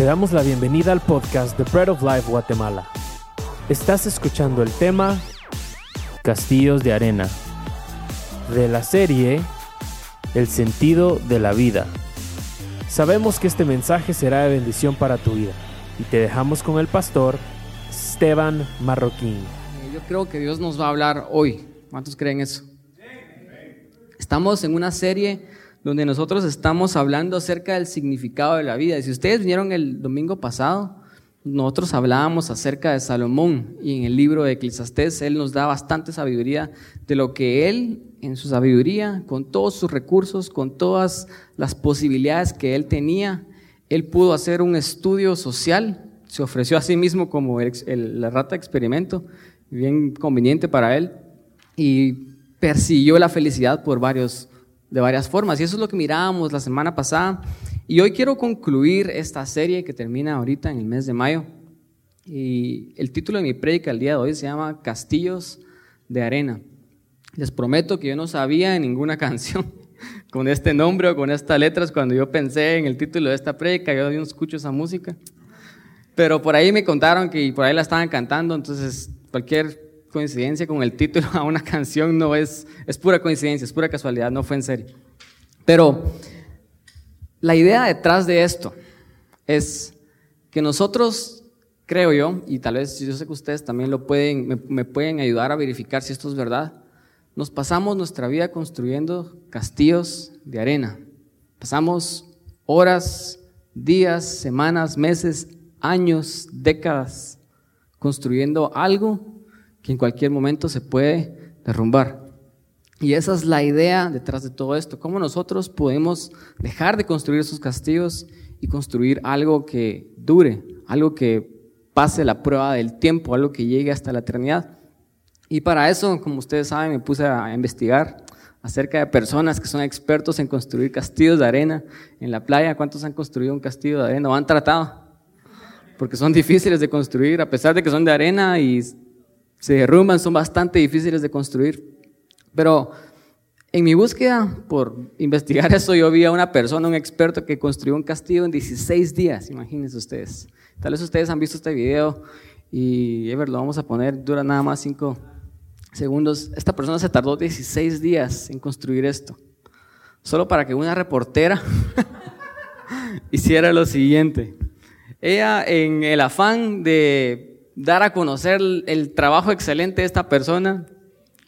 Te damos la bienvenida al podcast The Bread of Life Guatemala. Estás escuchando el tema Castillos de Arena de la serie El sentido de la vida. Sabemos que este mensaje será de bendición para tu vida y te dejamos con el pastor Esteban Marroquín. Yo creo que Dios nos va a hablar hoy. ¿Cuántos creen eso? Estamos en una serie donde nosotros estamos hablando acerca del significado de la vida. Y si ustedes vinieron el domingo pasado, nosotros hablábamos acerca de Salomón y en el libro de Eclesiastés él nos da bastante sabiduría de lo que él en su sabiduría, con todos sus recursos, con todas las posibilidades que él tenía, él pudo hacer un estudio social, se ofreció a sí mismo como la rata experimento, bien conveniente para él, y persiguió la felicidad por varios de varias formas. Y eso es lo que mirábamos la semana pasada. Y hoy quiero concluir esta serie que termina ahorita en el mes de mayo. Y el título de mi prédica el día de hoy se llama Castillos de Arena. Les prometo que yo no sabía ninguna canción con este nombre o con estas letras cuando yo pensé en el título de esta prédica. Yo no escucho esa música. Pero por ahí me contaron que por ahí la estaban cantando, entonces cualquier coincidencia con el título a una canción no es, es pura coincidencia, es pura casualidad, no fue en serio. Pero la idea detrás de esto es que nosotros, creo yo, y tal vez yo sé que ustedes también lo pueden, me, me pueden ayudar a verificar si esto es verdad, nos pasamos nuestra vida construyendo castillos de arena. Pasamos horas, días, semanas, meses, años, décadas construyendo algo que en cualquier momento se puede derrumbar. Y esa es la idea detrás de todo esto, cómo nosotros podemos dejar de construir esos castillos y construir algo que dure, algo que pase la prueba del tiempo, algo que llegue hasta la eternidad. Y para eso, como ustedes saben, me puse a investigar acerca de personas que son expertos en construir castillos de arena en la playa. ¿Cuántos han construido un castillo de arena o han tratado? Porque son difíciles de construir, a pesar de que son de arena y se derrumban, son bastante difíciles de construir. Pero en mi búsqueda por investigar eso, yo vi a una persona, un experto que construyó un castillo en 16 días, imagínense ustedes. Tal vez ustedes han visto este video y, Ever, lo vamos a poner, dura nada más 5 segundos. Esta persona se tardó 16 días en construir esto, solo para que una reportera hiciera lo siguiente. Ella, en el afán de dar a conocer el, trabajo excelente de esta persona,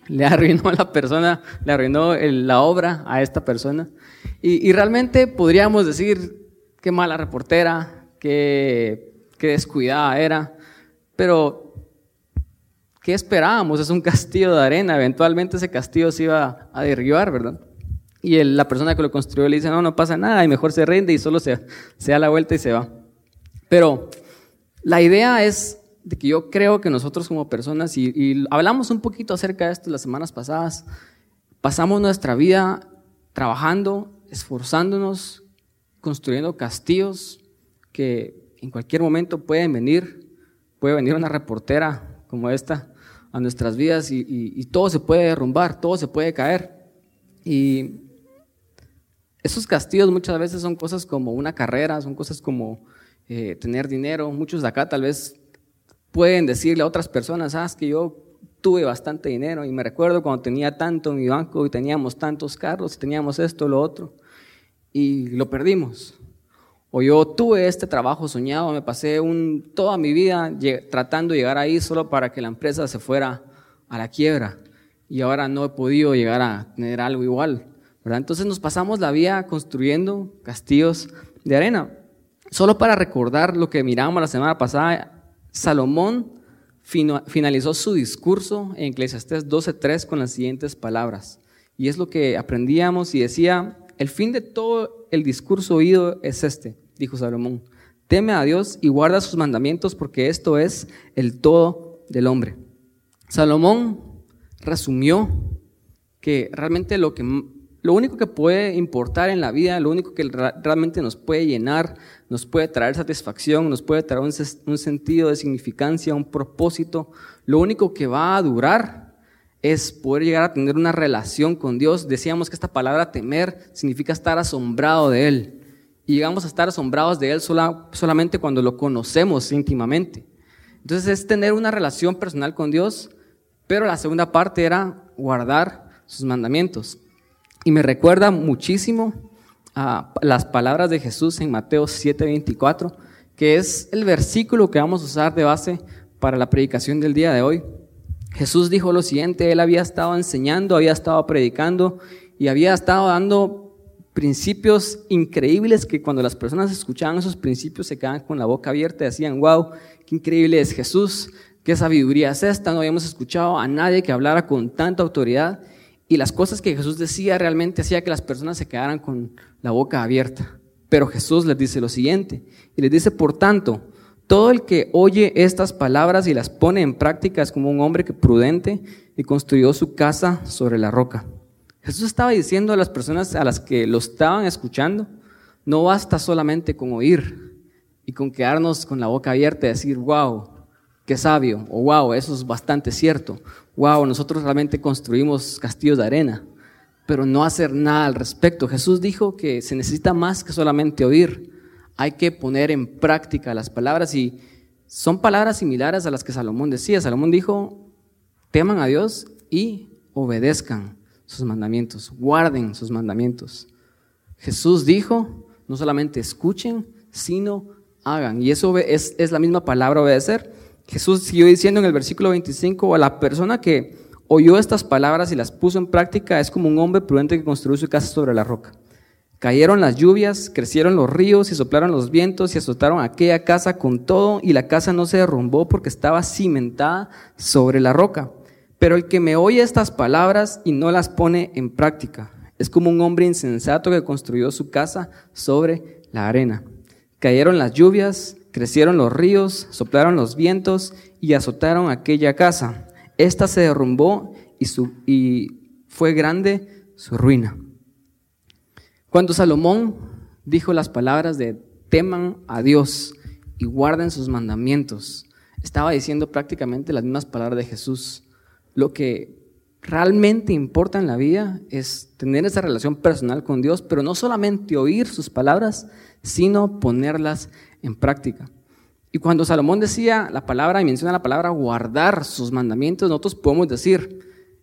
le arruinó a la persona, le arruinó la obra a esta persona. Y, realmente podríamos decir qué mala reportera, qué, qué descuidada era, pero ¿qué esperábamos? Es un castillo de arena, eventualmente ese castillo se iba a derribar, ¿verdad? Y la persona que lo construyó le dice, no, no pasa nada, y mejor se rinde y solo se, se da la vuelta y se va. Pero la idea es de que yo creo que nosotros como personas, y, hablamos un poquito acerca de esto las semanas pasadas, pasamos nuestra vida trabajando, esforzándonos, construyendo castillos que en cualquier momento pueden venir, puede venir una reportera como esta a nuestras vidas y, y todo se puede derrumbar, todo se puede caer. Y esos castillos muchas veces son cosas como una carrera, son cosas como eh, tener dinero. Muchos de acá tal vez pueden decirle a otras personas, ah, que yo tuve bastante dinero y me recuerdo cuando tenía tanto en mi banco y teníamos tantos carros, y teníamos esto, lo otro, y lo perdimos. O yo tuve este trabajo soñado, me pasé toda mi vida tratando de llegar ahí solo para que la empresa se fuera a la quiebra y ahora no he podido llegar a tener algo igual. ¿verdad? Entonces nos pasamos la vida construyendo castillos de arena. Solo para recordar lo que mirábamos la semana pasada, Salomón finalizó su discurso en Eclesiastés 12.3 con las siguientes palabras. Y es lo que aprendíamos y decía, el fin de todo el discurso oído es este, dijo Salomón. Teme a Dios y guarda sus mandamientos porque esto es el todo del hombre. Salomón resumió que realmente lo que lo único que puede importar en la vida, lo único que realmente nos puede llenar, nos puede traer satisfacción, nos puede traer un, sentido de significancia, un propósito, lo único que va a durar es poder llegar a tener una relación con Dios. Decíamos que esta palabra temer significa estar asombrado de Él. y llegamos a estar asombrados de Él solamente cuando lo conocemos íntimamente. Entonces es tener una relación personal con Dios, pero la segunda parte era guardar sus mandamientos. Y me recuerda muchísimo a las palabras de Jesús en Mateo 7:24, que es el versículo que vamos a usar de base para la predicación del día de hoy. Jesús dijo lo siguiente, él había estado enseñando, había estado predicando y había estado dando principios increíbles que cuando las personas escuchaban esos principios se quedaban con la boca abierta y decían, wow, qué increíble es Jesús, qué sabiduría es esta, no habíamos escuchado a nadie que hablara con tanta autoridad y las cosas que Jesús decía realmente hacía que las personas se quedaran con la boca abierta. Pero Jesús les dice lo siguiente, y les dice, por tanto, todo el que oye estas palabras y las pone en práctica es como un hombre que prudente y construyó su casa sobre la roca. Jesús estaba diciendo a las personas a las que lo estaban escuchando, no basta solamente con oír y con quedarnos con la boca abierta y decir, wow, qué sabio, o wow, eso es bastante cierto, wow, nosotros realmente construimos castillos de arena, pero no hacer nada al respecto. Jesús dijo que se necesita más que solamente oír, hay que poner en práctica las palabras y son palabras similares a las que Salomón decía. Salomón dijo, teman a Dios y obedezcan sus mandamientos, guarden sus mandamientos. Jesús dijo, no solamente escuchen, sino hagan. Y eso es, es la misma palabra obedecer. Jesús siguió diciendo en el versículo 25, a la persona que oyó estas palabras y las puso en práctica es como un hombre prudente que construyó su casa sobre la roca. Cayeron las lluvias, crecieron los ríos y soplaron los vientos y azotaron aquella casa con todo y la casa no se derrumbó porque estaba cimentada sobre la roca. Pero el que me oye estas palabras y no las pone en práctica es como un hombre insensato que construyó su casa sobre la arena. Cayeron las lluvias, crecieron los ríos, soplaron los vientos y azotaron aquella casa. Esta se derrumbó y, fue grande su ruina. Cuando Salomón dijo las palabras de teman a Dios y guarden sus mandamientos, estaba diciendo prácticamente las mismas palabras de Jesús. Lo que realmente importa en la vida es tener esa relación personal con Dios, pero no solamente oír sus palabras, sino ponerlas en práctica. Y cuando Salomón decía la palabra y menciona la palabra guardar sus mandamientos, nosotros podemos decir,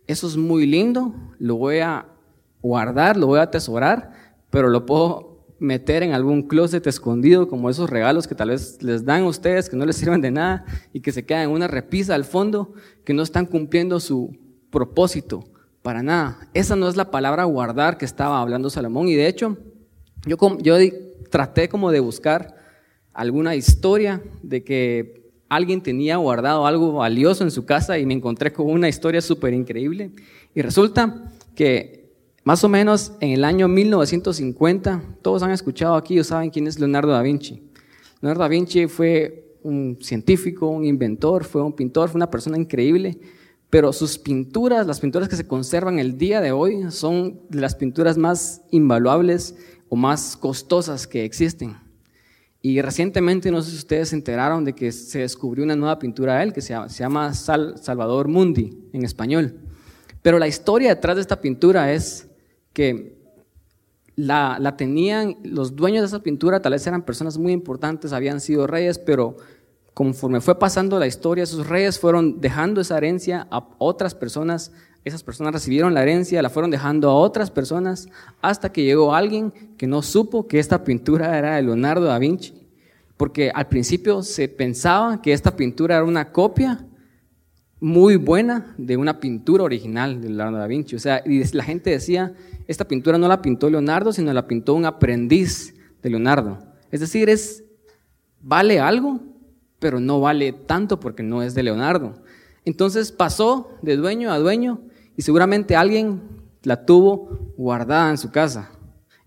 eso es muy lindo, lo voy a guardar, lo voy a atesorar, pero lo puedo meter en algún closet escondido, como esos regalos que tal vez les dan a ustedes, que no les sirven de nada y que se quedan en una repisa al fondo, que no están cumpliendo su propósito para nada. Esa no es la palabra guardar que estaba hablando Salomón. Y de hecho, yo, yo traté como de buscar alguna historia de que alguien tenía guardado algo valioso en su casa y me encontré con una historia súper increíble. Y resulta que más o menos en el año 1950, todos han escuchado aquí o saben quién es Leonardo da Vinci. Leonardo da Vinci fue un científico, un inventor, fue un pintor, fue una persona increíble, pero sus pinturas, las pinturas que se conservan el día de hoy, son de las pinturas más invaluables o más costosas que existen. Y recientemente, no sé si ustedes se enteraron de que se descubrió una nueva pintura de él que se llama, Salvador Mundi en español. Pero la historia detrás de esta pintura es que la, tenían, los dueños de esa pintura tal vez eran personas muy importantes, habían sido reyes, pero conforme fue pasando la historia, esos reyes fueron dejando esa herencia a otras personas, esas personas recibieron la herencia, la fueron dejando a otras personas, hasta que llegó alguien que no supo que esta pintura era de Leonardo da Vinci, porque al principio se pensaba que esta pintura era una copia muy buena de una pintura original de Leonardo da Vinci. O sea, y la gente decía, esta pintura no la pintó Leonardo, sino la pintó un aprendiz de Leonardo. Es decir, es, vale algo, pero no vale tanto porque no es de Leonardo. Entonces pasó de dueño a dueño y seguramente alguien la tuvo guardada en su casa.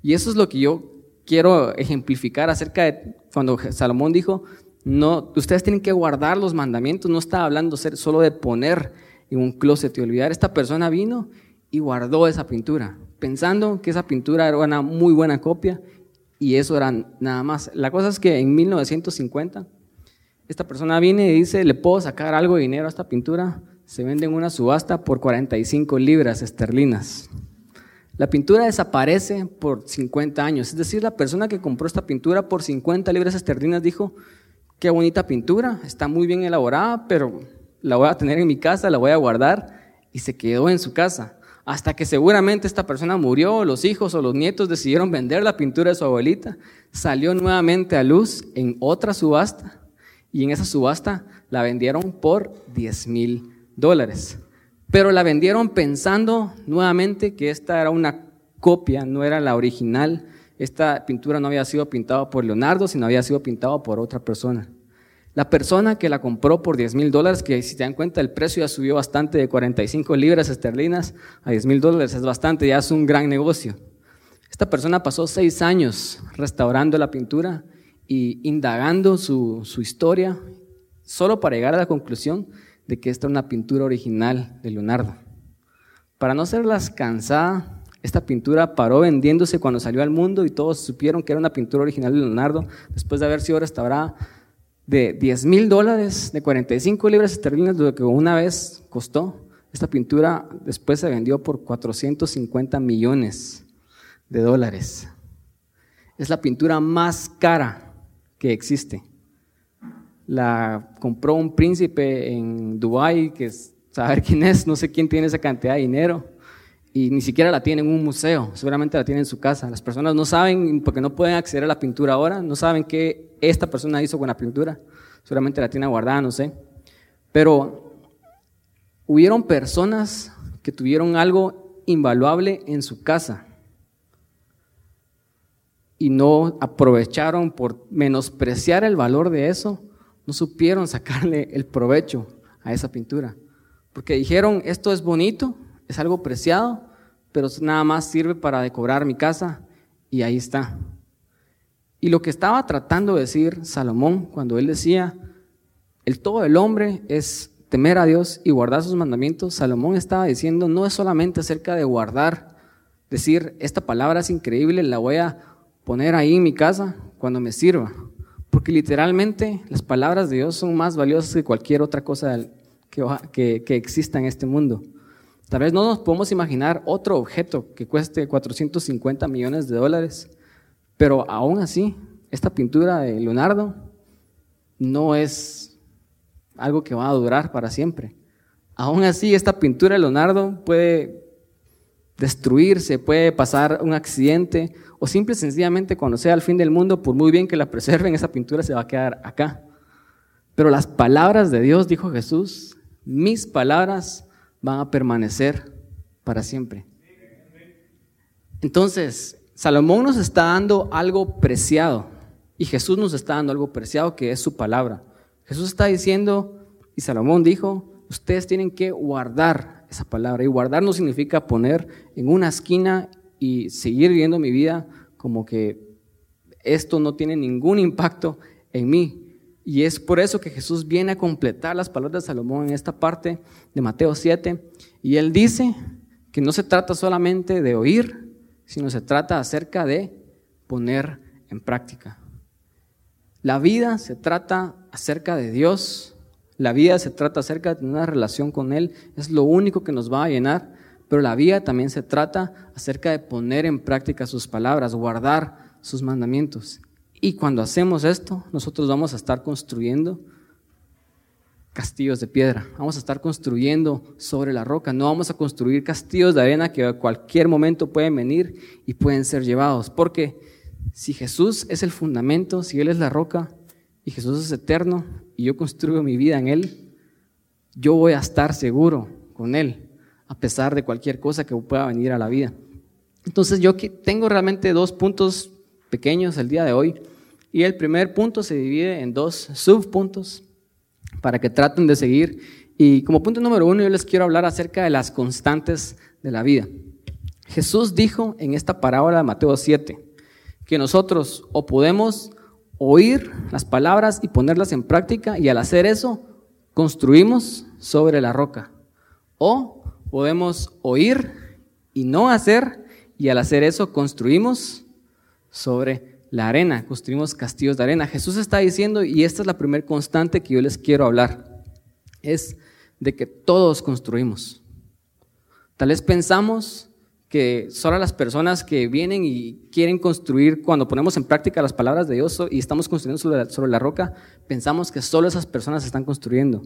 Y eso es lo que yo quiero ejemplificar acerca de cuando Salomón dijo, no, ustedes tienen que guardar los mandamientos, no está hablando solo de poner en un closet y olvidar. Esta persona vino y guardó esa pintura pensando que esa pintura era una muy buena copia y eso era nada más. La cosa es que en 1950 esta persona viene y dice, le puedo sacar algo de dinero a esta pintura, se vende en una subasta por 45 libras esterlinas. La pintura desaparece por 50 años. Es decir, la persona que compró esta pintura por 50 libras esterlinas dijo, qué bonita pintura, está muy bien elaborada, pero la voy a tener en mi casa, la voy a guardar y se quedó en su casa. Hasta que seguramente esta persona murió, los hijos o los nietos decidieron vender la pintura de su abuelita, salió nuevamente a luz en otra subasta y en esa subasta la vendieron por 10 mil dólares. Pero la vendieron pensando nuevamente que esta era una copia, no era la original. Esta pintura no había sido pintada por Leonardo, sino había sido pintada por otra persona. La persona que la compró por 10 mil dólares, que si te dan cuenta el precio ya subió bastante de 45 libras esterlinas a 10 mil dólares, es bastante, ya es un gran negocio. Esta persona pasó seis años restaurando la pintura y indagando su, su historia, solo para llegar a la conclusión de que esta es una pintura original de Leonardo. Para no serlas cansada, esta pintura paró vendiéndose cuando salió al mundo y todos supieron que era una pintura original de Leonardo después de haber sido restaurada de 10 mil dólares, de 45 libras esterlinas, lo que una vez costó. Esta pintura después se vendió por 450 millones de dólares. Es la pintura más cara que existe la compró un príncipe en Dubái, que es, saber quién es, no sé quién tiene esa cantidad de dinero, y ni siquiera la tiene en un museo, seguramente la tiene en su casa. Las personas no saben, porque no pueden acceder a la pintura ahora, no saben qué esta persona hizo con la pintura, seguramente la tiene guardada, no sé. Pero hubieron personas que tuvieron algo invaluable en su casa y no aprovecharon por menospreciar el valor de eso no supieron sacarle el provecho a esa pintura. Porque dijeron, esto es bonito, es algo preciado, pero nada más sirve para decorar mi casa y ahí está. Y lo que estaba tratando de decir Salomón cuando él decía, el todo del hombre es temer a Dios y guardar sus mandamientos, Salomón estaba diciendo, no es solamente acerca de guardar, decir, esta palabra es increíble, la voy a poner ahí en mi casa cuando me sirva. Porque literalmente las palabras de Dios son más valiosas que cualquier otra cosa que, que, exista en este mundo. Tal vez no nos podemos imaginar otro objeto que cueste 450 millones de dólares, pero aún así, esta pintura de Leonardo no es algo que va a durar para siempre. Aún así, esta pintura de Leonardo puede destruirse, puede pasar un accidente o simple y sencillamente cuando sea el fin del mundo, por muy bien que la preserven, esa pintura se va a quedar acá. Pero las palabras de Dios, dijo Jesús, mis palabras van a permanecer para siempre. Entonces, Salomón nos está dando algo preciado y Jesús nos está dando algo preciado que es su palabra. Jesús está diciendo, y Salomón dijo, ustedes tienen que guardar esa palabra. Y guardar no significa poner en una esquina y seguir viviendo mi vida como que esto no tiene ningún impacto en mí. Y es por eso que Jesús viene a completar las palabras de Salomón en esta parte de Mateo 7. Y él dice que no se trata solamente de oír, sino se trata acerca de poner en práctica. La vida se trata acerca de Dios, la vida se trata acerca de una relación con Él, es lo único que nos va a llenar pero la vida también se trata acerca de poner en práctica sus palabras, guardar sus mandamientos. Y cuando hacemos esto, nosotros vamos a estar construyendo castillos de piedra, vamos a estar construyendo sobre la roca, no vamos a construir castillos de arena que a cualquier momento pueden venir y pueden ser llevados, porque si Jesús es el fundamento, si Él es la roca y Jesús es eterno y yo construyo mi vida en Él, yo voy a estar seguro con Él a pesar de cualquier cosa que pueda venir a la vida. Entonces yo tengo realmente dos puntos pequeños el día de hoy y el primer punto se divide en dos subpuntos para que traten de seguir y como punto número uno yo les quiero hablar acerca de las constantes de la vida. Jesús dijo en esta parábola de Mateo 7 que nosotros o podemos oír las palabras y ponerlas en práctica y al hacer eso construimos sobre la roca o podemos oír y no hacer, y al hacer eso construimos sobre la arena, construimos castillos de arena. Jesús está diciendo, y esta es la primera constante que yo les quiero hablar, es de que todos construimos. Tal vez pensamos que solo las personas que vienen y quieren construir, cuando ponemos en práctica las palabras de Dios y estamos construyendo sobre la, roca, pensamos que solo esas personas están construyendo.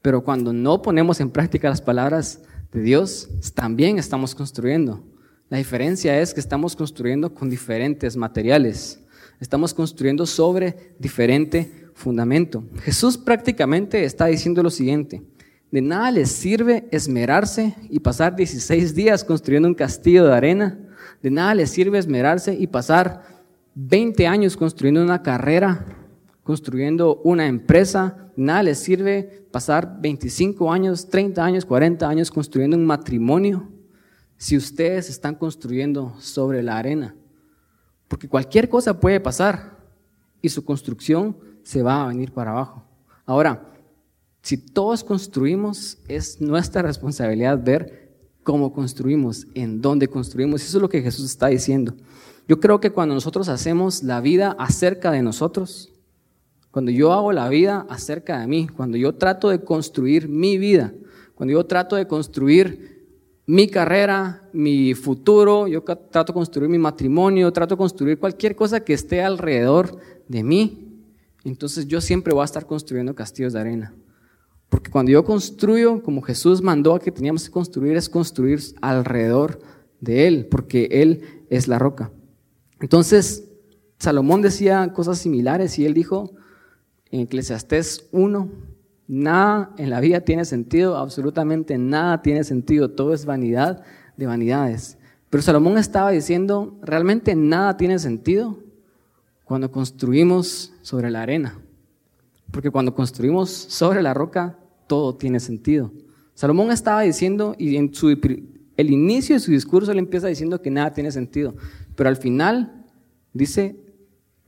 Pero cuando no ponemos en práctica las palabras de Dios, también estamos construyendo. La diferencia es que estamos construyendo con diferentes materiales. Estamos construyendo sobre diferente fundamento. Jesús prácticamente está diciendo lo siguiente. De nada les sirve esmerarse y pasar 16 días construyendo un castillo de arena. De nada les sirve esmerarse y pasar 20 años construyendo una carrera, construyendo una empresa. De nada les sirve pasar 25 años, 30 años, 40 años construyendo un matrimonio si ustedes están construyendo sobre la arena. Porque cualquier cosa puede pasar y su construcción se va a venir para abajo. Ahora, si todos construimos, es nuestra responsabilidad ver cómo construimos, en dónde construimos. Eso es lo que Jesús está diciendo. Yo creo que cuando nosotros hacemos la vida acerca de nosotros, cuando yo hago la vida acerca de mí, cuando yo trato de construir mi vida, cuando yo trato de construir mi carrera, mi futuro, yo trato de construir mi matrimonio, trato de construir cualquier cosa que esté alrededor de mí, entonces yo siempre voy a estar construyendo castillos de arena. Porque cuando yo construyo, como Jesús mandó a que teníamos que construir, es construir alrededor de Él, porque Él es la roca. Entonces, Salomón decía cosas similares y él dijo en Eclesiastés 1, nada en la vida tiene sentido, absolutamente nada tiene sentido, todo es vanidad de vanidades. Pero Salomón estaba diciendo, realmente nada tiene sentido cuando construimos sobre la arena. Porque cuando construimos sobre la roca, todo tiene sentido. Salomón estaba diciendo, y en su, el inicio de su discurso él empieza diciendo que nada tiene sentido, pero al final dice,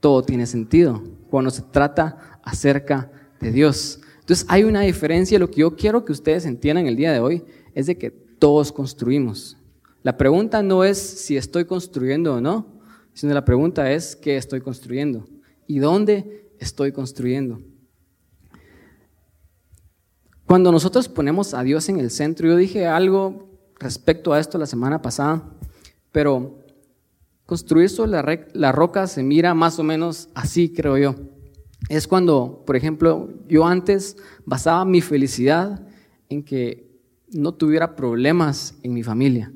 todo tiene sentido, cuando se trata acerca de Dios. Entonces hay una diferencia, lo que yo quiero que ustedes entiendan el día de hoy es de que todos construimos. La pregunta no es si estoy construyendo o no, sino la pregunta es qué estoy construyendo y dónde estoy construyendo. Cuando nosotros ponemos a Dios en el centro, yo dije algo respecto a esto la semana pasada, pero construir sobre la, roca se mira más o menos así, creo yo. Es cuando, por ejemplo, yo antes basaba mi felicidad en que no tuviera problemas en mi familia.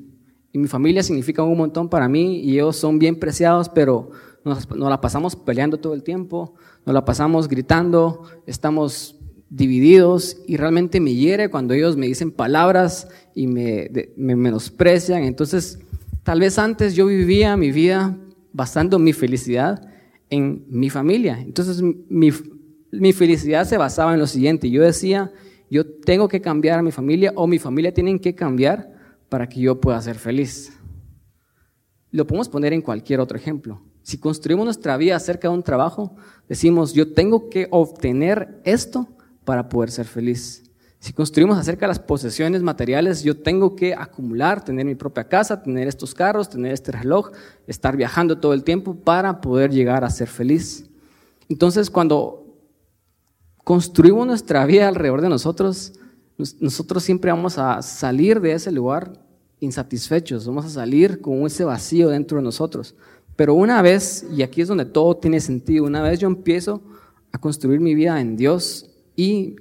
Y mi familia significa un montón para mí y ellos son bien preciados, pero nos, nos la pasamos peleando todo el tiempo, nos la pasamos gritando, estamos divididos y realmente me hiere cuando ellos me dicen palabras y me, menosprecian. Entonces, tal vez antes yo vivía mi vida basando mi felicidad en mi familia. Entonces, mi, mi felicidad se basaba en lo siguiente. Yo decía, yo tengo que cambiar a mi familia o mi familia tienen que cambiar para que yo pueda ser feliz. Lo podemos poner en cualquier otro ejemplo. Si construimos nuestra vida acerca de un trabajo, decimos, yo tengo que obtener esto para poder ser feliz. Si construimos acerca de las posesiones materiales, yo tengo que acumular, tener mi propia casa, tener estos carros, tener este reloj, estar viajando todo el tiempo para poder llegar a ser feliz. Entonces, cuando construimos nuestra vida alrededor de nosotros, nosotros siempre vamos a salir de ese lugar insatisfechos, vamos a salir con ese vacío dentro de nosotros. Pero una vez, y aquí es donde todo tiene sentido, una vez yo empiezo a construir mi vida en Dios, y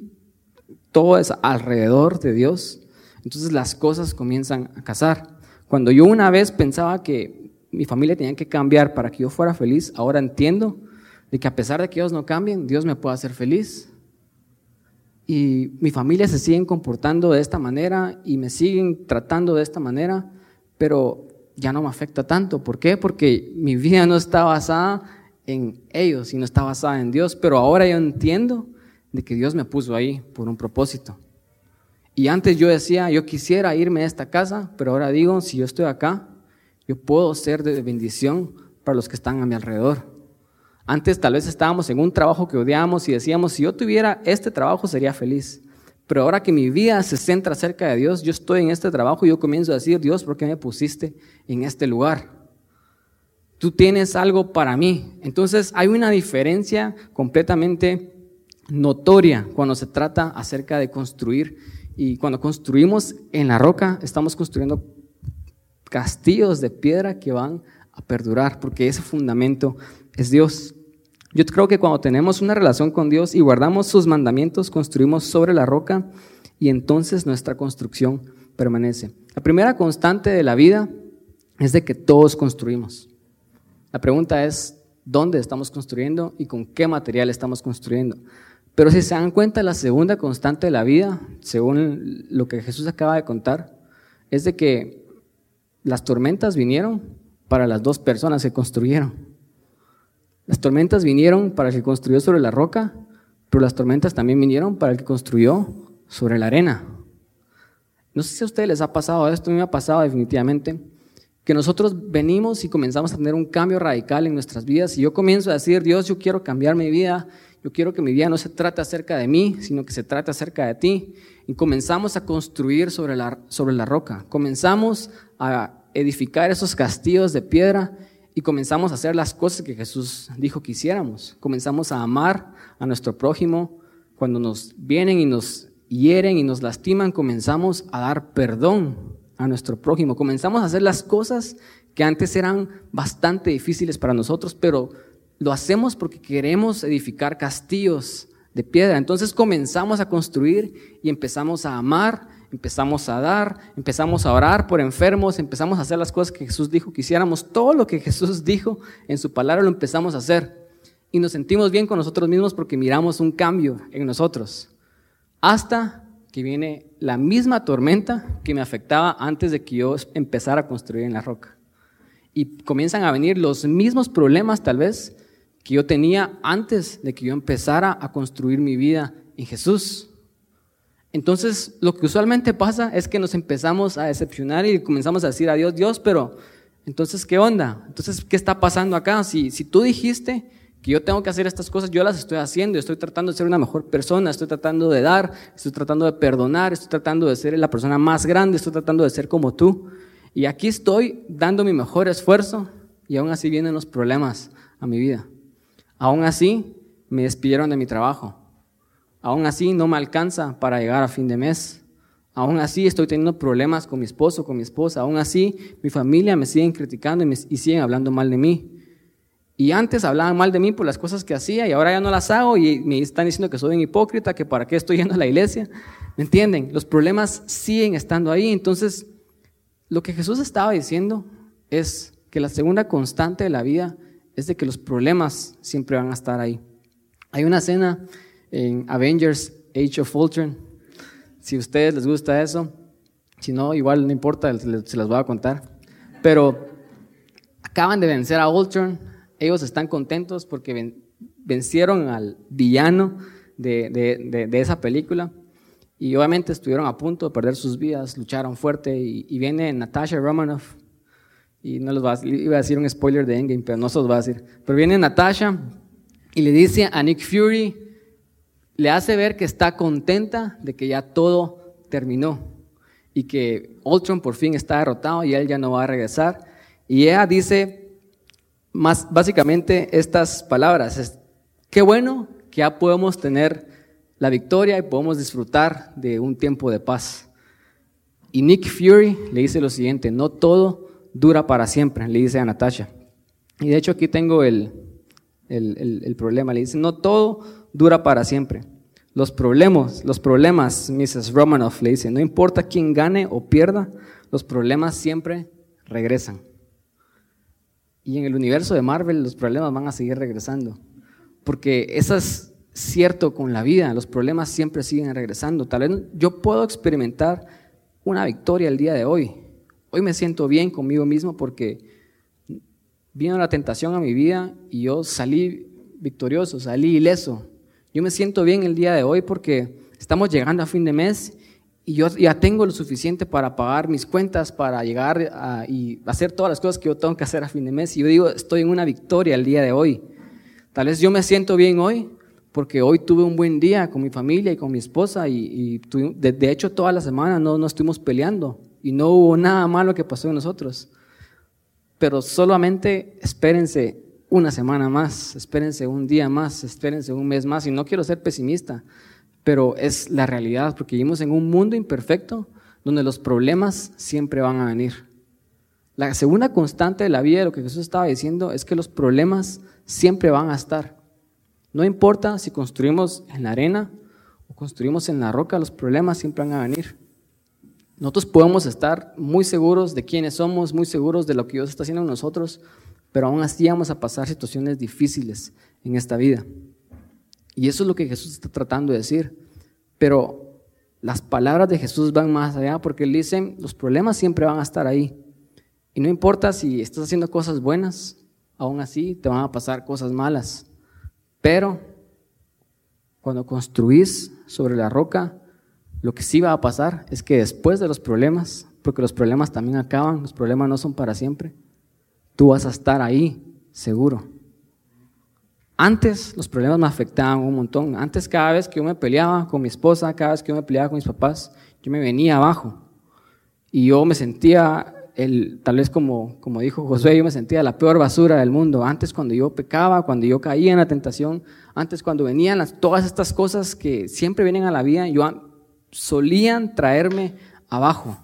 todo es alrededor de Dios, entonces las cosas comienzan a casar. Cuando yo una vez pensaba que mi familia tenía que cambiar para que yo fuera feliz, ahora entiendo de que a pesar de que ellos no cambien, Dios me puede hacer feliz. Y mi familia se siguen comportando de esta manera y me siguen tratando de esta manera, pero ya no me afecta tanto. ¿Por qué? Porque mi vida no está basada en ellos, sino está basada en Dios. Pero ahora yo entiendo de que Dios me puso ahí por un propósito. Y antes yo decía, yo quisiera irme a esta casa, pero ahora digo, si yo estoy acá, yo puedo ser de bendición para los que están a mi alrededor. Antes tal vez estábamos en un trabajo que odiamos y decíamos, si yo tuviera este trabajo sería feliz. Pero ahora que mi vida se centra cerca de Dios, yo estoy en este trabajo y yo comienzo a decir, Dios, ¿por qué me pusiste en este lugar? Tú tienes algo para mí. Entonces hay una diferencia completamente notoria cuando se trata acerca de construir. Y cuando construimos en la roca, estamos construyendo castillos de piedra que van a perdurar, porque ese fundamento es Dios. Yo creo que cuando tenemos una relación con Dios y guardamos sus mandamientos, construimos sobre la roca y entonces nuestra construcción permanece. La primera constante de la vida es de que todos construimos. La pregunta es, ¿dónde estamos construyendo y con qué material estamos construyendo? Pero si se dan cuenta, la segunda constante de la vida, según lo que Jesús acaba de contar, es de que las tormentas vinieron para las dos personas que construyeron. Las tormentas vinieron para el que construyó sobre la roca, pero las tormentas también vinieron para el que construyó sobre la arena. No sé si a ustedes les ha pasado esto, a mí me ha pasado definitivamente, que nosotros venimos y comenzamos a tener un cambio radical en nuestras vidas y yo comienzo a decir, Dios, yo quiero cambiar mi vida, yo quiero que mi vida no se trate acerca de mí, sino que se trate acerca de ti. Y comenzamos a construir sobre la, sobre la roca. Comenzamos a edificar esos castillos de piedra y comenzamos a hacer las cosas que Jesús dijo que hiciéramos. Comenzamos a amar a nuestro prójimo. Cuando nos vienen y nos hieren y nos lastiman, comenzamos a dar perdón a nuestro prójimo. Comenzamos a hacer las cosas que antes eran bastante difíciles para nosotros, pero lo hacemos porque queremos edificar castillos de piedra. Entonces comenzamos a construir y empezamos a amar, empezamos a dar, empezamos a orar por enfermos, empezamos a hacer las cosas que Jesús dijo que hiciéramos. Todo lo que Jesús dijo en su palabra lo empezamos a hacer. Y nos sentimos bien con nosotros mismos porque miramos un cambio en nosotros. Hasta que viene la misma tormenta que me afectaba antes de que yo empezara a construir en la roca. Y comienzan a venir los mismos problemas tal vez que yo tenía antes de que yo empezara a construir mi vida en Jesús. Entonces, lo que usualmente pasa es que nos empezamos a decepcionar y comenzamos a decir a Dios, Dios, pero entonces, ¿qué onda? Entonces, ¿qué está pasando acá? Si, si tú dijiste que yo tengo que hacer estas cosas, yo las estoy haciendo, estoy tratando de ser una mejor persona, estoy tratando de dar, estoy tratando de perdonar, estoy tratando de ser la persona más grande, estoy tratando de ser como tú. Y aquí estoy dando mi mejor esfuerzo y aún así vienen los problemas a mi vida. Aún así, me despidieron de mi trabajo. Aún así, no me alcanza para llegar a fin de mes. Aún así, estoy teniendo problemas con mi esposo, con mi esposa. Aún así, mi familia me siguen criticando y, y siguen hablando mal de mí. Y antes hablaban mal de mí por las cosas que hacía y ahora ya no las hago y me están diciendo que soy un hipócrita, que para qué estoy yendo a la iglesia. ¿Me entienden? Los problemas siguen estando ahí. Entonces, lo que Jesús estaba diciendo es que la segunda constante de la vida es de que los problemas siempre van a estar ahí. Hay una escena en Avengers Age of Ultron. Si a ustedes les gusta eso, si no, igual no importa, se las voy a contar. Pero acaban de vencer a Ultron. Ellos están contentos porque vencieron al villano de, esa película. Y obviamente estuvieron a punto de perder sus vidas, lucharon fuerte. Y, y viene Natasha Romanoff y no los va a, iba a decir un spoiler de Endgame, pero no se los va a decir. Pero viene Natasha y le dice a Nick Fury, le hace ver que está contenta de que ya todo terminó y que Ultron por fin está derrotado y él ya no va a regresar. Y ella dice más básicamente estas palabras, es, qué bueno que ya podemos tener la victoria y podemos disfrutar de un tiempo de paz. Y Nick Fury le dice lo siguiente, no todo dura para siempre, le dice a Natasha. Y de hecho aquí tengo el, el, problema, le dice, no todo dura para siempre. Los problemas, los problemas, Mrs. Romanoff le dice, no importa quién gane o pierda, los problemas siempre regresan. Y en el universo de Marvel los problemas van a seguir regresando. Porque eso es cierto con la vida, los problemas siempre siguen regresando. Tal vez yo puedo experimentar una victoria el día de hoy, Hoy me siento bien conmigo mismo porque vino la tentación a mi vida y yo salí victorioso, salí ileso. Yo me siento bien el día de hoy porque estamos llegando a fin de mes y yo ya tengo lo suficiente para pagar mis cuentas, para llegar a, y hacer todas las cosas que yo tengo que hacer a fin de mes. Y yo digo, estoy en una victoria el día de hoy. Tal vez yo me siento bien hoy porque hoy tuve un buen día con mi familia y con mi esposa y, de, hecho toda la semana no, no estuvimos peleando y no hubo nada malo que pasó en nosotros. Pero solamente espérense una semana más, espérense un día más, espérense un mes más. Y no quiero ser pesimista, pero es la realidad, porque vivimos en un mundo imperfecto donde los problemas siempre van a venir. La segunda constante de la vida de lo que Jesús estaba diciendo es que los problemas siempre van a estar. No importa si construimos en la arena o construimos en la roca, los problemas siempre van a venir. Nosotros podemos estar muy seguros de quiénes somos, muy seguros de lo que Dios está haciendo en nosotros, pero aún así vamos a pasar situaciones difíciles en esta vida. Y eso es lo que Jesús está tratando de decir. Pero las palabras de Jesús van más allá porque él dice, los problemas siempre van a estar ahí. Y no importa si estás haciendo cosas buenas, aún así te van a pasar cosas malas. Pero cuando construís sobre la roca, lo que sí va a pasar es que después de los problemas, porque los problemas también acaban, los problemas no son para siempre, tú vas a estar ahí, seguro. Antes los problemas me afectaban un montón. Antes cada vez que yo me peleaba con mi esposa, cada vez que yo me peleaba con mis papás, yo me venía abajo. Y yo me sentía el, tal vez como, como dijo Josué, yo me sentía la peor basura del mundo. Antes cuando yo pecaba, cuando yo caía en la tentación, antes cuando venían las, todas estas cosas que siempre vienen a la vida, yo solían traerme abajo.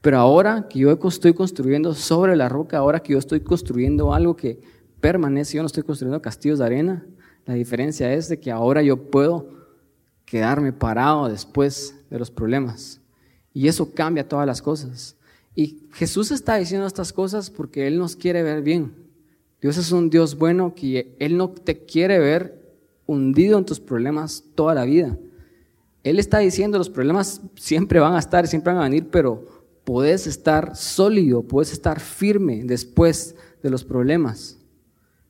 Pero ahora que yo estoy construyendo sobre la roca, ahora que yo estoy construyendo algo que permanece, yo no estoy construyendo castillos de arena, la diferencia es de que ahora yo puedo quedarme parado después de los problemas. Y eso cambia todas las cosas. Y Jesús está diciendo estas cosas porque Él nos quiere ver bien. Dios es un Dios bueno que Él no te quiere ver hundido en tus problemas toda la vida. Él está diciendo los problemas siempre van a estar, siempre van a venir, pero puedes estar sólido, puedes estar firme después de los problemas.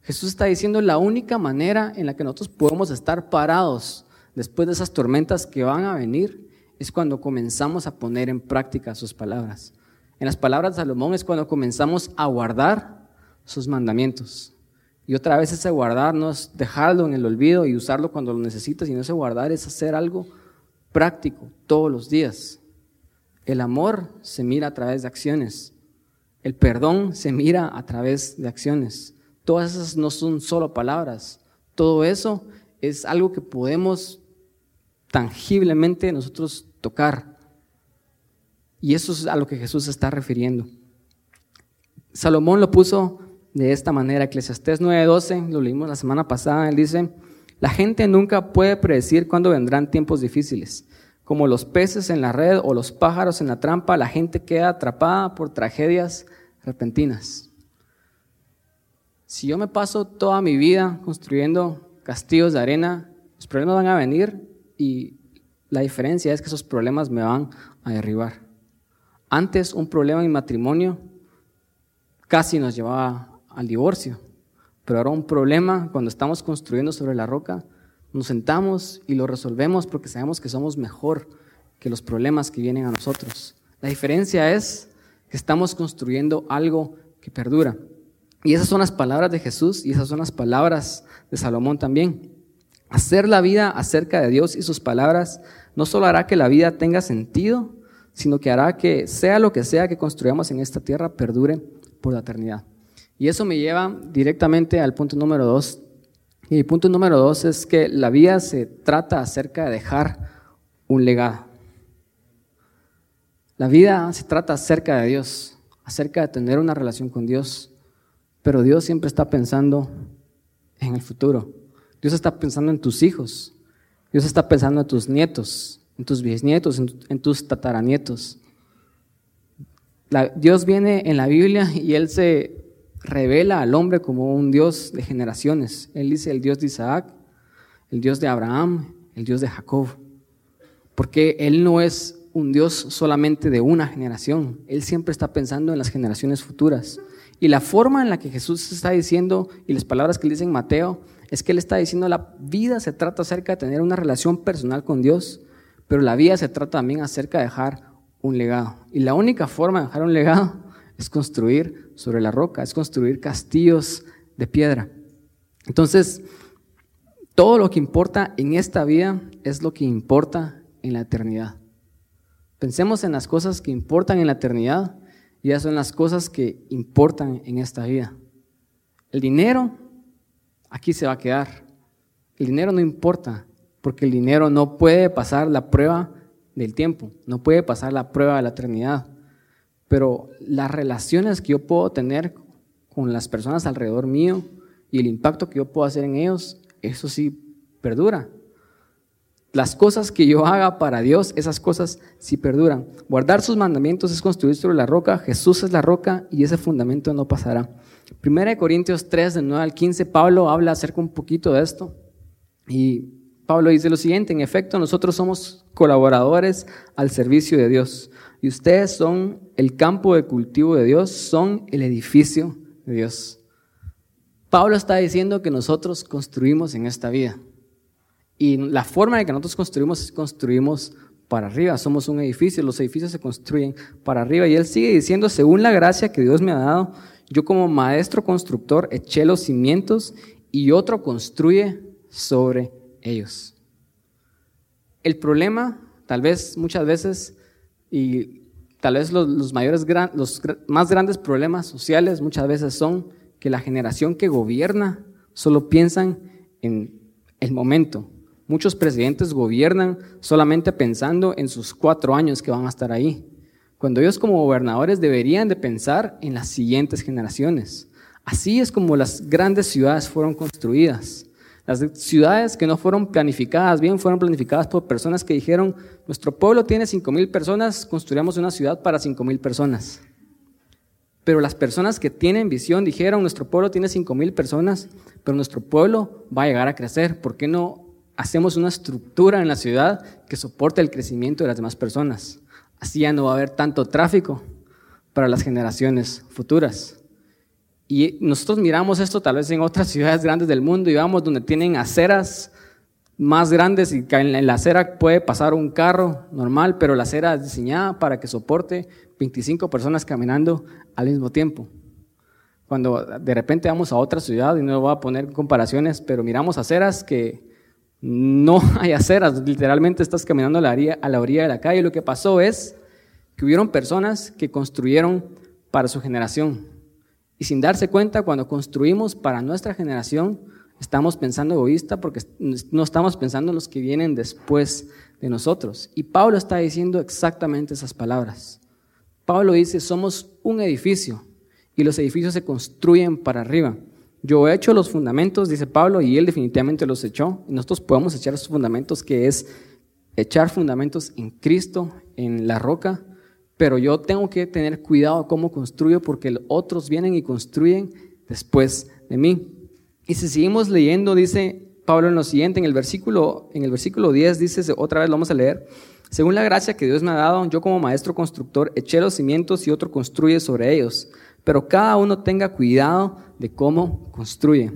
Jesús está diciendo la única manera en la que nosotros podemos estar parados después de esas tormentas que van a venir es cuando comenzamos a poner en práctica sus palabras. En las palabras de Salomón es cuando comenzamos a guardar sus mandamientos. Y otra vez ese guardar no es dejarlo en el olvido y usarlo cuando lo necesitas, sino ese guardar es hacer algo práctico todos los días. El amor se mira a través de acciones. El perdón se mira a través de acciones. Todas esas no son solo palabras. Todo eso es algo que podemos tangiblemente nosotros tocar. Y eso es a lo que Jesús se está refiriendo. Salomón lo puso de esta manera, Eclesiastés 9:12, lo leímos la semana pasada, él dice, la gente nunca puede predecir cuándo vendrán tiempos difíciles. Como los peces en la red o los pájaros en la trampa, la gente queda atrapada por tragedias repentinas. Si yo me paso toda mi vida construyendo castillos de arena, los problemas van a venir y la diferencia es que esos problemas me van a derribar. Antes un problema en matrimonio casi nos llevaba al divorcio, pero ahora un problema cuando estamos construyendo sobre la roca, nos sentamos y lo resolvemos porque sabemos que somos mejor que los problemas que vienen a nosotros. La diferencia es que estamos construyendo algo que perdura. Y esas son las palabras de Jesús y esas son las palabras de Salomón también. Hacer la vida acerca de Dios y sus palabras no solo hará que la vida tenga sentido, sino que hará que sea lo que sea que construyamos en esta tierra perdure por la eternidad. Y eso me lleva directamente al punto número dos. Y el punto número dos es que la vida se trata acerca de dejar un legado. La vida se trata acerca de Dios, acerca de tener una relación con Dios, pero Dios siempre está pensando en el futuro. Dios está pensando en tus hijos. Dios está pensando en tus nietos en tus bisnietos, en, tus tataranietos. Dios viene en la Biblia y Él se revela al hombre como un Dios de generaciones. Él dice el Dios de Isaac, el Dios de Abraham, el Dios de Jacob. Porque Él no es un Dios solamente de una generación. Él siempre está pensando en las generaciones futuras. Y la forma en la que Jesús está diciendo, y las palabras que él dice Mateo, es que Él está diciendo la vida se trata acerca de tener una relación personal con Dios pero la vida se trata también acerca de dejar un legado. Y la única forma de dejar un legado es construir sobre la roca, es construir castillos de piedra. Entonces, todo lo que importa en esta vida es lo que importa en la eternidad. Pensemos en las cosas que importan en la eternidad y ya son las cosas que importan en esta vida. El dinero aquí se va a quedar. El dinero no importa porque el dinero no puede pasar la prueba del tiempo, no puede pasar la prueba de la eternidad. pero las relaciones que yo puedo tener con las personas alrededor mío y el impacto que yo puedo hacer en ellos, eso sí perdura. Las cosas que yo haga para Dios, esas cosas sí perduran. Guardar sus mandamientos es construir sobre la roca, Jesús es la roca y ese fundamento no pasará. Primera de Corintios 3, de 9 al 15, Pablo habla acerca un poquito de esto. Y Pablo dice lo siguiente, en efecto, nosotros somos colaboradores al servicio de Dios. Y ustedes son el campo de cultivo de Dios, son el edificio de Dios. Pablo está diciendo que nosotros construimos en esta vida. Y la forma en que nosotros construimos es construimos para arriba. Somos un edificio, los edificios se construyen para arriba. Y él sigue diciendo, según la gracia que Dios me ha dado, yo como maestro constructor eché los cimientos y otro construye sobre ellos. El problema, tal vez muchas veces, y tal vez los, mayores, los más grandes problemas sociales muchas veces son que la generación que gobierna solo piensan en el momento, Muchos presidentes gobiernan solamente pensando en sus cuatro años que van a estar ahí, cuando ellos como gobernadores deberían de pensar en las siguientes generaciones. Así es como las grandes ciudades fueron construidas. Las ciudades que no fueron planificadas bien fueron planificadas por personas que dijeron, nuestro pueblo tiene cinco mil personas, construyamos una ciudad para cinco mil personas. Pero las personas que tienen visión dijeron, nuestro pueblo tiene cinco mil personas, pero nuestro pueblo va a llegar a crecer. ¿Por qué no hacemos una estructura en la ciudad que soporte el crecimiento de las demás personas. Así ya no va a haber tanto tráfico para las generaciones futuras. Y nosotros miramos esto tal vez en otras ciudades grandes del mundo y vamos donde tienen aceras más grandes y en la acera puede pasar un carro normal, pero la acera es diseñada para que soporte 25 personas caminando al mismo tiempo. Cuando de repente vamos a otra ciudad, y no voy a poner comparaciones, pero miramos aceras que no hay aceras, literalmente estás caminando a la, orilla, de la calle. Lo que pasó es que hubieron personas que construyeron para su generación. Y sin darse cuenta, cuando construimos para nuestra generación, estamos pensando egoísta porque no estamos pensando en los que vienen después de nosotros. Y Pablo está diciendo exactamente esas palabras. Pablo dice, somos un edificio y los edificios se construyen para arriba. Yo he hecho los fundamentos, dice Pablo, y él definitivamente los echó. Y nosotros podemos echar esos fundamentos, que es echar fundamentos en Cristo, en la roca. Pero yo tengo que tener cuidado cómo construyo, porque otros vienen y construyen después de mí. Y si seguimos leyendo, dice Pablo en lo siguiente, en el versículo, en el versículo 10, dice, otra vez lo vamos a leer. Según la gracia que Dios me ha dado, yo como maestro constructor eché los cimientos y otro construye sobre ellos. Pero cada uno tenga cuidado de cómo construye,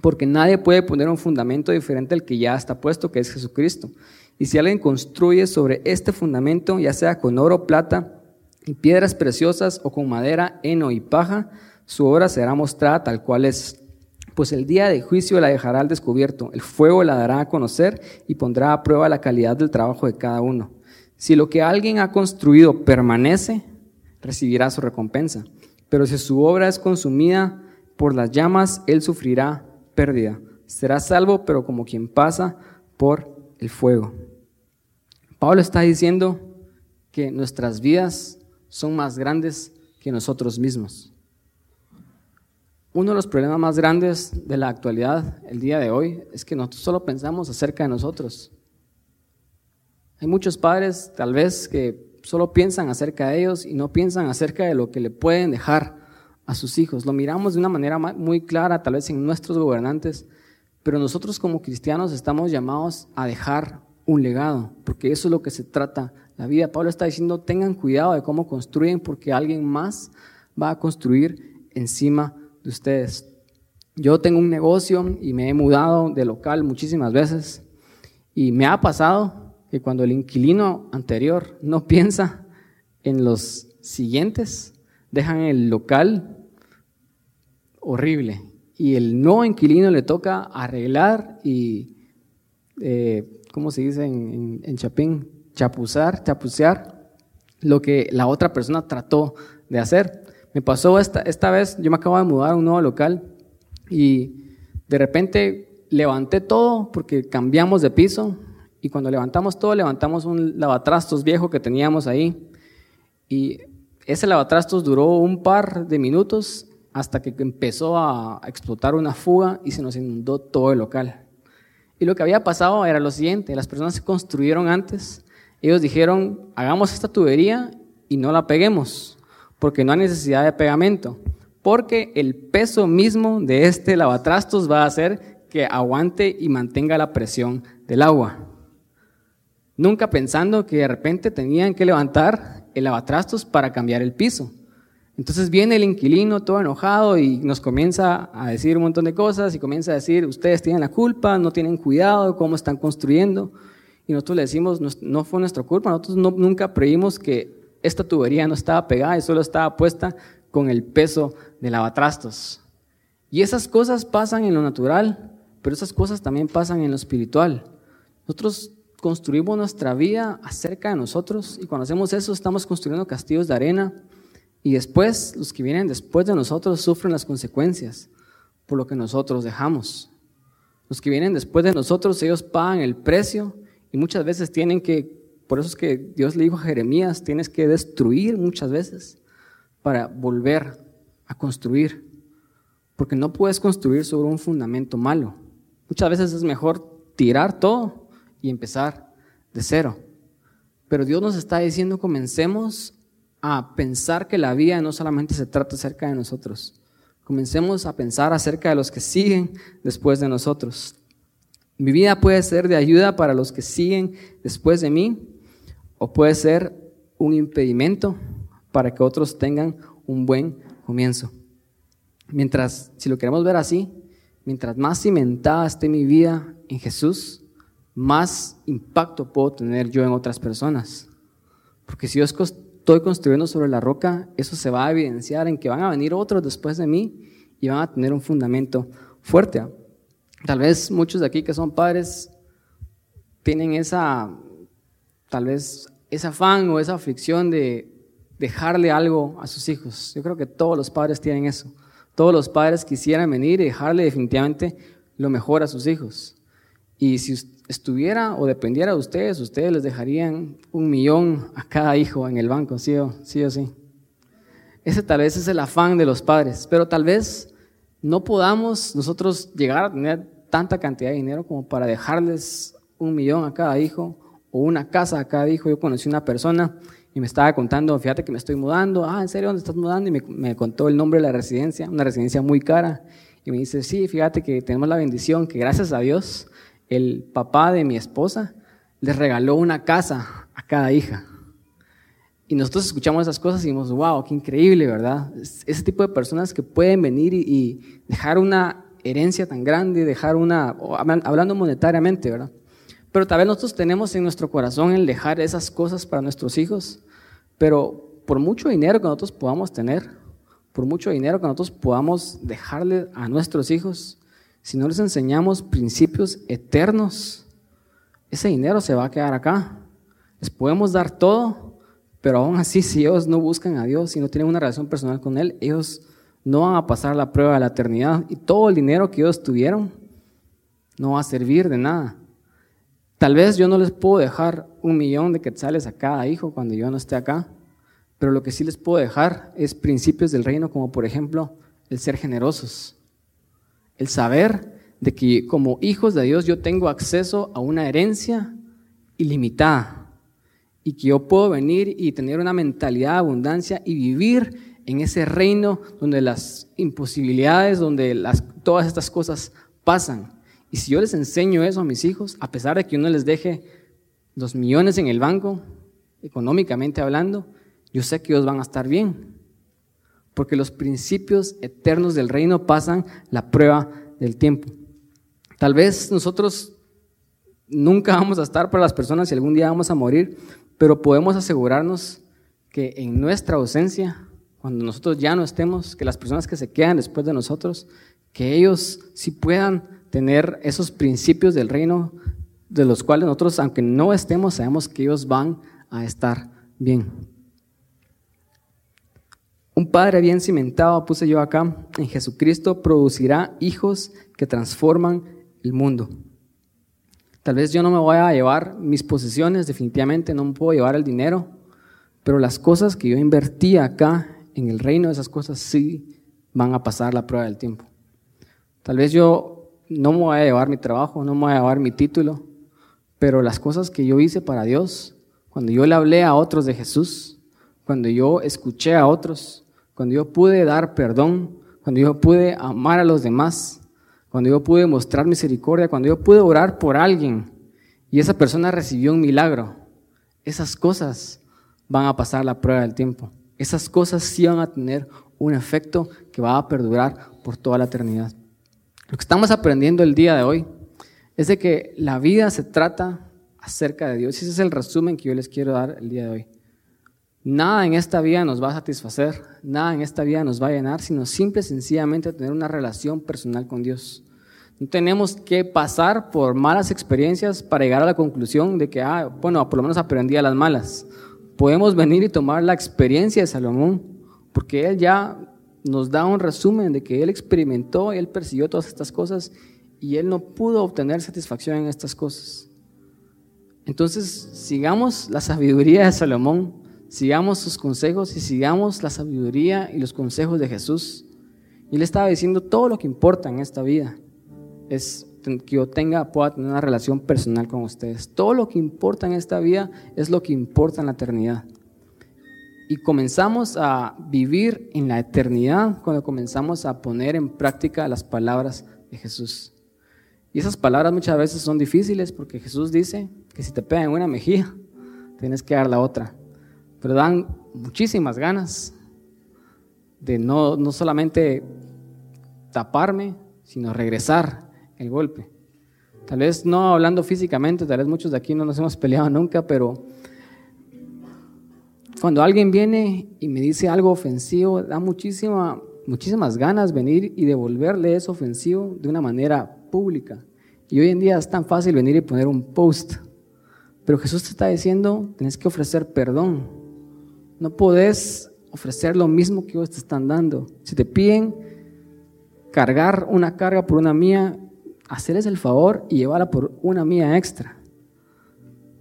porque nadie puede poner un fundamento diferente al que ya está puesto, que es Jesucristo. Y si alguien construye sobre este fundamento, ya sea con oro, plata y piedras preciosas o con madera, heno y paja, su obra será mostrada tal cual es. Pues el día de juicio la dejará al descubierto, el fuego la dará a conocer y pondrá a prueba la calidad del trabajo de cada uno. Si lo que alguien ha construido permanece, recibirá su recompensa. Pero si su obra es consumida por las llamas, él sufrirá pérdida. Será salvo, pero como quien pasa por el fuego. Pablo está diciendo que nuestras vidas son más grandes que nosotros mismos. Uno de los problemas más grandes de la actualidad, el día de hoy, es que nosotros solo pensamos acerca de nosotros. Hay muchos padres, tal vez, que solo piensan acerca de ellos y no piensan acerca de lo que le pueden dejar a sus hijos. Lo miramos de una manera muy clara, tal vez en nuestros gobernantes, pero nosotros como cristianos estamos llamados a dejar un legado, porque eso es lo que se trata la vida. Pablo está diciendo, tengan cuidado de cómo construyen, porque alguien más va a construir encima de ustedes. Yo tengo un negocio y me he mudado de local muchísimas veces y me ha pasado que cuando el inquilino anterior no piensa en los siguientes, dejan el local horrible y el no inquilino le toca arreglar y, eh, ¿cómo se dice en, en, Chapín? Chapuzar, chapucear lo que la otra persona trató de hacer. Me pasó esta, esta vez, yo me acabo de mudar a un nuevo local y de repente levanté todo porque cambiamos de piso, y cuando levantamos todo, levantamos un lavatrastos viejo que teníamos ahí. Y ese lavatrastos duró un par de minutos hasta que empezó a explotar una fuga y se nos inundó todo el local. Y lo que había pasado era lo siguiente, las personas se construyeron antes, ellos dijeron, hagamos esta tubería y no la peguemos, porque no hay necesidad de pegamento, porque el peso mismo de este lavatrastos va a hacer que aguante y mantenga la presión del agua. Nunca pensando que de repente tenían que levantar el lavatrastos para cambiar el piso. Entonces viene el inquilino todo enojado y nos comienza a decir un montón de cosas y comienza a decir, ustedes tienen la culpa, no tienen cuidado cómo están construyendo. Y nosotros le decimos, no, fue nuestra culpa, nosotros nunca creímos que esta tubería no estaba pegada y solo estaba puesta con el peso de lavatrastos. Y esas cosas pasan en lo natural, pero esas cosas también pasan en lo espiritual. Nosotros construimos nuestra vida acerca de nosotros y cuando hacemos eso estamos construyendo castillos de arena y después, los que vienen después de nosotros sufren las consecuencias por lo que nosotros dejamos. Los que vienen después de nosotros, ellos pagan el precio y muchas veces tienen que, por eso es que Dios le dijo a Jeremías, tienes que destruir muchas veces para volver a construir. Porque no puedes construir sobre un fundamento malo. Muchas veces es mejor tirar todo y empezar de cero. Pero Dios nos está diciendo, comencemos a pensar que la vida no solamente se trata acerca de nosotros. Comencemos a pensar acerca de los que siguen después de nosotros. Mi vida puede ser de ayuda para los que siguen después de mí o puede ser un impedimento para que otros tengan un buen comienzo. Mientras, si lo queremos ver así, mientras más cimentada esté mi vida en Jesús, más impacto puedo tener yo en otras personas. Porque si yo estoy construyendo sobre la roca, eso se va a evidenciar en que van a venir otros después de mí y van a tener un fundamento fuerte. Tal vez muchos de aquí que son padres tienen esa, tal vez, ese afán o esa aflicción de dejarle algo a sus hijos. Yo creo que todos los padres tienen eso. Todos los padres quisieran venir y dejarle definitivamente lo mejor a sus hijos. Y si estuviera o dependiera de ustedes, ustedes les dejarían un millón a cada hijo en el banco, sí o sí. O sí. Ese tal vez es el afán de los padres, pero tal vez no podamos nosotros llegar a tener tanta cantidad de dinero como para dejarles un millón a cada hijo o una casa a cada hijo. Yo conocí una persona y me estaba contando, fíjate que me estoy mudando, ah, ¿en serio dónde estás mudando? Y me, me contó el nombre de la residencia, una residencia muy cara. Y me dice, sí, fíjate que tenemos la bendición que gracias a Dios el papá de mi esposa les regaló una casa a cada hija. Y nosotros escuchamos esas cosas y decimos, wow, qué increíble, ¿verdad? Ese tipo de personas que pueden venir y, dejar una herencia tan grande, dejar una, hablando monetariamente, ¿verdad? Pero tal vez nosotros tenemos en nuestro corazón el dejar esas cosas para nuestros hijos, pero por mucho dinero que nosotros podamos tener, por mucho dinero que nosotros podamos dejarle a nuestros hijos, si no les enseñamos principios eternos, ese dinero se va a quedar acá. Les podemos dar todo, pero aún así si ellos no buscan a Dios, si no tienen una relación personal con Él, ellos no van a pasar la prueba de la eternidad. Y todo el dinero que ellos tuvieron no va a servir de nada. Tal vez yo no les puedo dejar un millón de quetzales a cada hijo cuando yo no esté acá, pero lo que sí les puedo dejar es principios del reino, como por ejemplo el ser generosos el saber de que como hijos de Dios yo tengo acceso a una herencia ilimitada y que yo puedo venir y tener una mentalidad de abundancia y vivir en ese reino donde las imposibilidades, donde las, todas estas cosas pasan. Y si yo les enseño eso a mis hijos, a pesar de que uno les deje los millones en el banco, económicamente hablando, yo sé que ellos van a estar bien porque los principios eternos del reino pasan la prueba del tiempo. Tal vez nosotros nunca vamos a estar para las personas y algún día vamos a morir, pero podemos asegurarnos que en nuestra ausencia, cuando nosotros ya no estemos, que las personas que se quedan después de nosotros, que ellos sí puedan tener esos principios del reino de los cuales nosotros, aunque no estemos, sabemos que ellos van a estar bien. Un padre bien cimentado, puse yo acá, en Jesucristo producirá hijos que transforman el mundo. Tal vez yo no me voy a llevar mis posesiones, definitivamente no me puedo llevar el dinero, Pero las cosas que yo invertí acá en el reino, esas cosas sí van a pasar la prueba del tiempo. Tal vez yo no me voy a llevar mi trabajo, no me voy a llevar mi título, pero las cosas que yo hice para Dios, cuando yo le hablé a otros de Jesús, cuando yo escuché a otros, cuando yo pude dar perdón, cuando yo pude amar a los demás, cuando yo pude mostrar misericordia, cuando yo pude orar por alguien y esa persona recibió un milagro, esas cosas van a pasar la prueba del tiempo. Esas cosas sí van a tener un efecto que va a perdurar por toda la eternidad. Lo que estamos aprendiendo el día de hoy es de que la vida se trata acerca de Dios. Ese es el resumen que yo les quiero dar el día de hoy. Nada en esta vida nos va a satisfacer, nada en esta vida nos va a llenar, sino simple y sencillamente tener una relación personal con Dios. No tenemos que pasar por malas experiencias para llegar a la conclusión de que, ah, bueno, por lo menos aprendí a las malas. Podemos venir y tomar la experiencia de Salomón, porque él ya nos da un resumen de que él experimentó, él persiguió todas estas cosas y él no pudo obtener satisfacción en estas cosas. Entonces, sigamos la sabiduría de Salomón, sigamos sus consejos y sigamos la sabiduría y los consejos de Jesús. Y él estaba diciendo todo lo que importa en esta vida es que yo tenga, pueda tener una relación personal con ustedes. Todo lo que importa en esta vida es lo que importa en la eternidad. Y comenzamos a vivir en la eternidad cuando comenzamos a poner en práctica las palabras de Jesús. Y esas palabras muchas veces son difíciles porque Jesús dice que si te pegan una mejilla, tienes que dar la otra. Pero dan muchísimas ganas de no, no solamente taparme, sino regresar el golpe. Tal vez no hablando físicamente, tal vez muchos de aquí no nos hemos peleado nunca, pero cuando alguien viene y me dice algo ofensivo, da muchísima, muchísimas ganas venir y devolverle eso ofensivo de una manera pública. Y hoy en día es tan fácil venir y poner un post. Pero Jesús te está diciendo, tienes que ofrecer perdón. No podés ofrecer lo mismo que ellos te están dando. Si te piden cargar una carga por una mía, hacerles el favor y llevarla por una mía extra.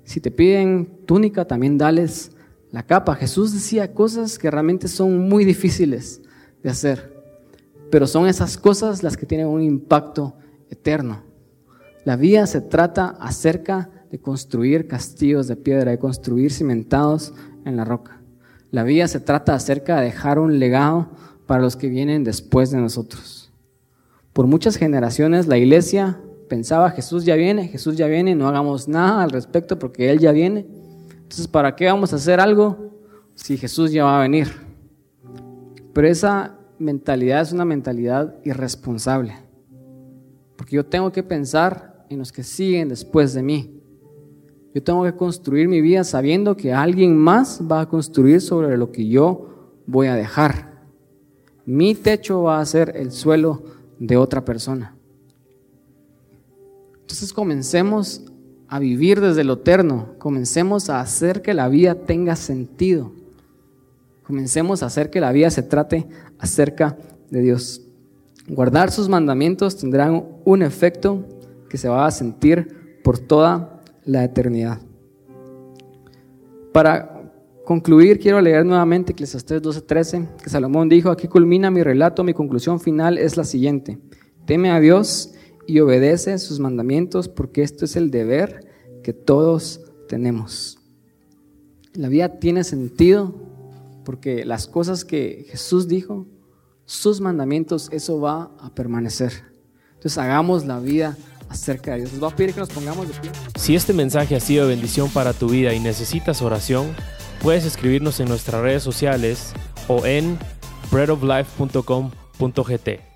Si te piden túnica, también dales la capa. Jesús decía cosas que realmente son muy difíciles de hacer, pero son esas cosas las que tienen un impacto eterno. La vida se trata acerca de construir castillos de piedra, de construir cimentados en la roca. La vida se trata acerca de dejar un legado para los que vienen después de nosotros. Por muchas generaciones la iglesia pensaba, Jesús ya viene, Jesús ya viene, no hagamos nada al respecto porque Él ya viene. Entonces, ¿para qué vamos a hacer algo si Jesús ya va a venir? Pero esa mentalidad es una mentalidad irresponsable. Porque yo tengo que pensar en los que siguen después de mí. Yo tengo que construir mi vida sabiendo que alguien más va a construir sobre lo que yo voy a dejar. Mi techo va a ser el suelo de otra persona. Entonces comencemos a vivir desde lo eterno. Comencemos a hacer que la vida tenga sentido. Comencemos a hacer que la vida se trate acerca de Dios. Guardar sus mandamientos tendrán un efecto que se va a sentir por toda la eternidad. Para concluir, quiero leer nuevamente Eclesiastés 12:13, que Salomón dijo, aquí culmina mi relato, mi conclusión final es la siguiente. Teme a Dios y obedece sus mandamientos porque esto es el deber que todos tenemos. La vida tiene sentido porque las cosas que Jesús dijo, sus mandamientos, eso va a permanecer. Entonces hagamos la vida acerca de Dios. Les voy a pedir que nos pongamos de pie. Si este mensaje ha sido bendición para tu vida y necesitas oración, puedes escribirnos en nuestras redes sociales o en breadoflife.com.gt.